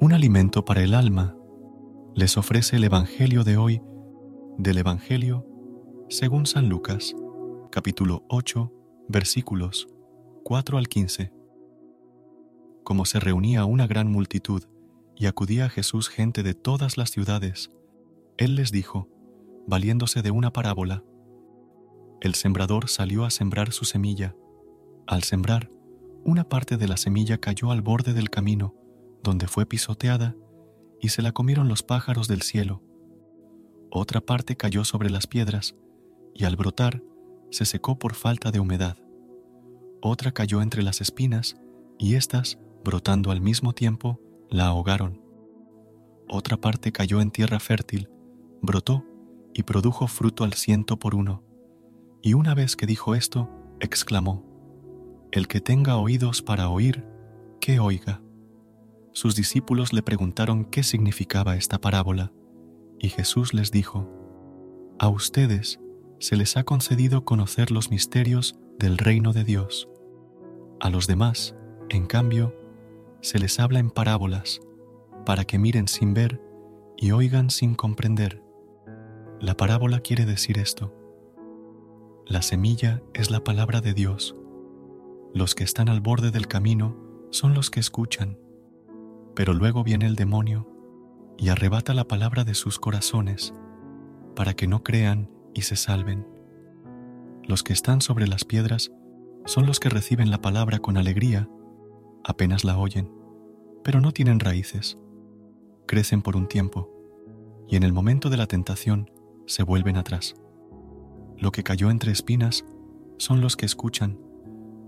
Un alimento para el alma, les ofrece el Evangelio de hoy del Evangelio según San Lucas, capítulo 8, versículos 4 al 15. Como se reunía una gran multitud y acudía a Jesús gente de todas las ciudades, Él les dijo, valiéndose de una parábola, El sembrador salió a sembrar su semilla. Al sembrar, una parte de la semilla cayó al borde del camino, donde fue pisoteada y se la comieron los pájaros del cielo. Otra parte cayó sobre las piedras y al brotar se secó por falta de humedad. Otra cayó entre las espinas y éstas, brotando al mismo tiempo, la ahogaron. Otra parte cayó en tierra fértil, brotó y produjo fruto al ciento por uno. Y una vez que dijo esto, exclamó, El que tenga oídos para oír, que oiga sus discípulos le preguntaron qué significaba esta parábola, y Jesús les dijo, A ustedes se les ha concedido conocer los misterios del reino de Dios. A los demás, en cambio, se les habla en parábolas, para que miren sin ver y oigan sin comprender. La parábola quiere decir esto. La semilla es la palabra de Dios. Los que están al borde del camino son los que escuchan pero luego viene el demonio y arrebata la palabra de sus corazones para que no crean y se salven. Los que están sobre las piedras son los que reciben la palabra con alegría, apenas la oyen, pero no tienen raíces. Crecen por un tiempo y en el momento de la tentación se vuelven atrás. Lo que cayó entre espinas son los que escuchan,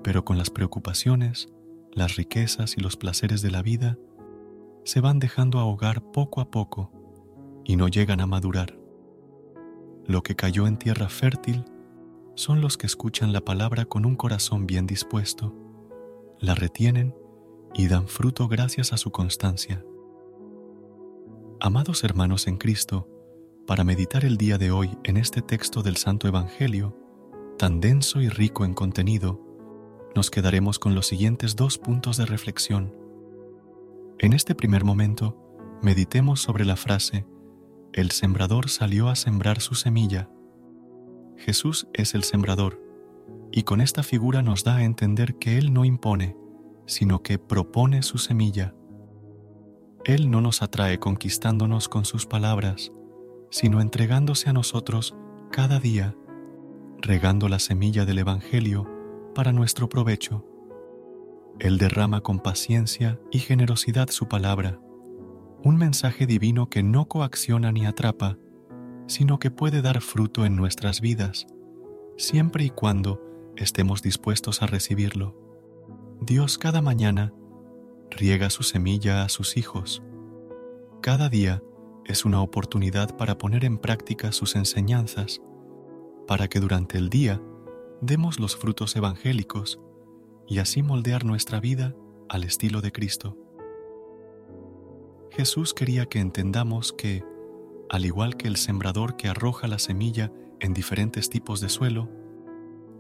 pero con las preocupaciones, las riquezas y los placeres de la vida se van dejando ahogar poco a poco y no llegan a madurar. Lo que cayó en tierra fértil son los que escuchan la palabra con un corazón bien dispuesto, la retienen y dan fruto gracias a su constancia. Amados hermanos en Cristo, para meditar el día de hoy en este texto del Santo Evangelio, tan denso y rico en contenido, nos quedaremos con los siguientes dos puntos de reflexión. En este primer momento, meditemos sobre la frase, el sembrador salió a sembrar su semilla. Jesús es el sembrador, y con esta figura nos da a entender que Él no impone, sino que propone su semilla. Él no nos atrae conquistándonos con sus palabras, sino entregándose a nosotros cada día, regando la semilla del Evangelio para nuestro provecho. Él derrama con paciencia y generosidad su palabra, un mensaje divino que no coacciona ni atrapa, sino que puede dar fruto en nuestras vidas, siempre y cuando estemos dispuestos a recibirlo. Dios cada mañana riega su semilla a sus hijos. Cada día es una oportunidad para poner en práctica sus enseñanzas, para que durante el día demos los frutos evangélicos y así moldear nuestra vida al estilo de Cristo. Jesús quería que entendamos que, al igual que el sembrador que arroja la semilla en diferentes tipos de suelo,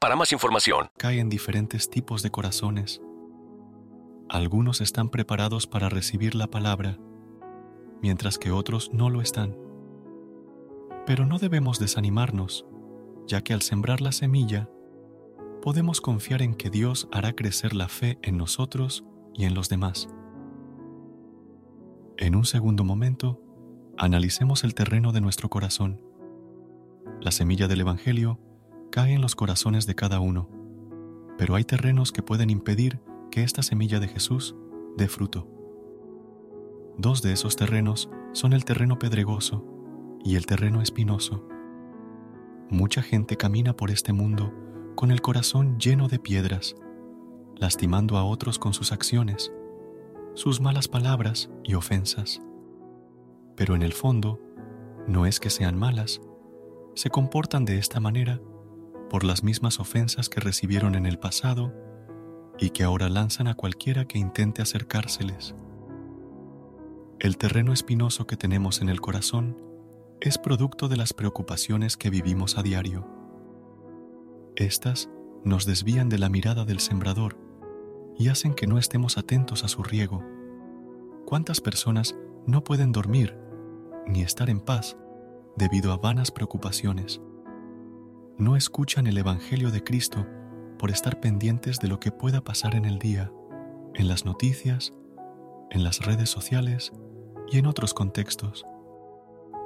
para más información. Caen diferentes tipos de corazones. Algunos están preparados para recibir la palabra, mientras que otros no lo están. Pero no debemos desanimarnos, ya que al sembrar la semilla, podemos confiar en que Dios hará crecer la fe en nosotros y en los demás. En un segundo momento, analicemos el terreno de nuestro corazón. La semilla del Evangelio cae en los corazones de cada uno, pero hay terrenos que pueden impedir que esta semilla de Jesús dé fruto. Dos de esos terrenos son el terreno pedregoso y el terreno espinoso. Mucha gente camina por este mundo con el corazón lleno de piedras, lastimando a otros con sus acciones, sus malas palabras y ofensas. Pero en el fondo, no es que sean malas, se comportan de esta manera por las mismas ofensas que recibieron en el pasado y que ahora lanzan a cualquiera que intente acercárseles. El terreno espinoso que tenemos en el corazón es producto de las preocupaciones que vivimos a diario. Estas nos desvían de la mirada del sembrador y hacen que no estemos atentos a su riego. ¿Cuántas personas no pueden dormir ni estar en paz debido a vanas preocupaciones? No escuchan el Evangelio de Cristo por estar pendientes de lo que pueda pasar en el día, en las noticias, en las redes sociales y en otros contextos.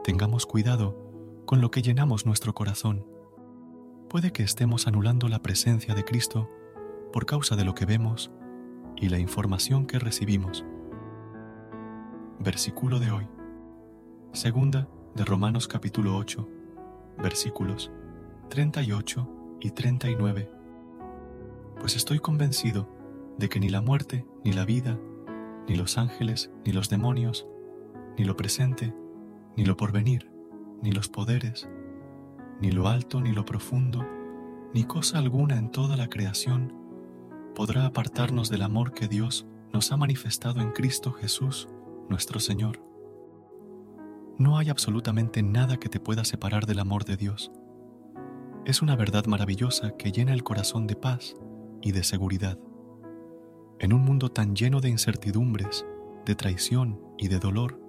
Tengamos cuidado con lo que llenamos nuestro corazón. Puede que estemos anulando la presencia de Cristo por causa de lo que vemos y la información que recibimos. Versículo de hoy. Segunda de Romanos capítulo 8, versículos 38 y 39 pues estoy convencido de que ni la muerte, ni la vida, ni los ángeles, ni los demonios, ni lo presente, ni lo porvenir, ni los poderes, ni lo alto, ni lo profundo, ni cosa alguna en toda la creación podrá apartarnos del amor que Dios nos ha manifestado en Cristo Jesús, nuestro Señor. No hay absolutamente nada que te pueda separar del amor de Dios. Es una verdad maravillosa que llena el corazón de paz y de seguridad. En un mundo tan lleno de incertidumbres, de traición y de dolor,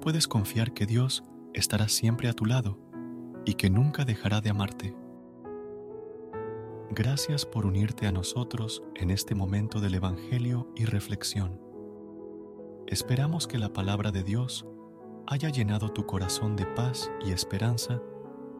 puedes confiar que Dios estará siempre a tu lado y que nunca dejará de amarte. Gracias por unirte a nosotros en este momento del Evangelio y reflexión. Esperamos que la palabra de Dios haya llenado tu corazón de paz y esperanza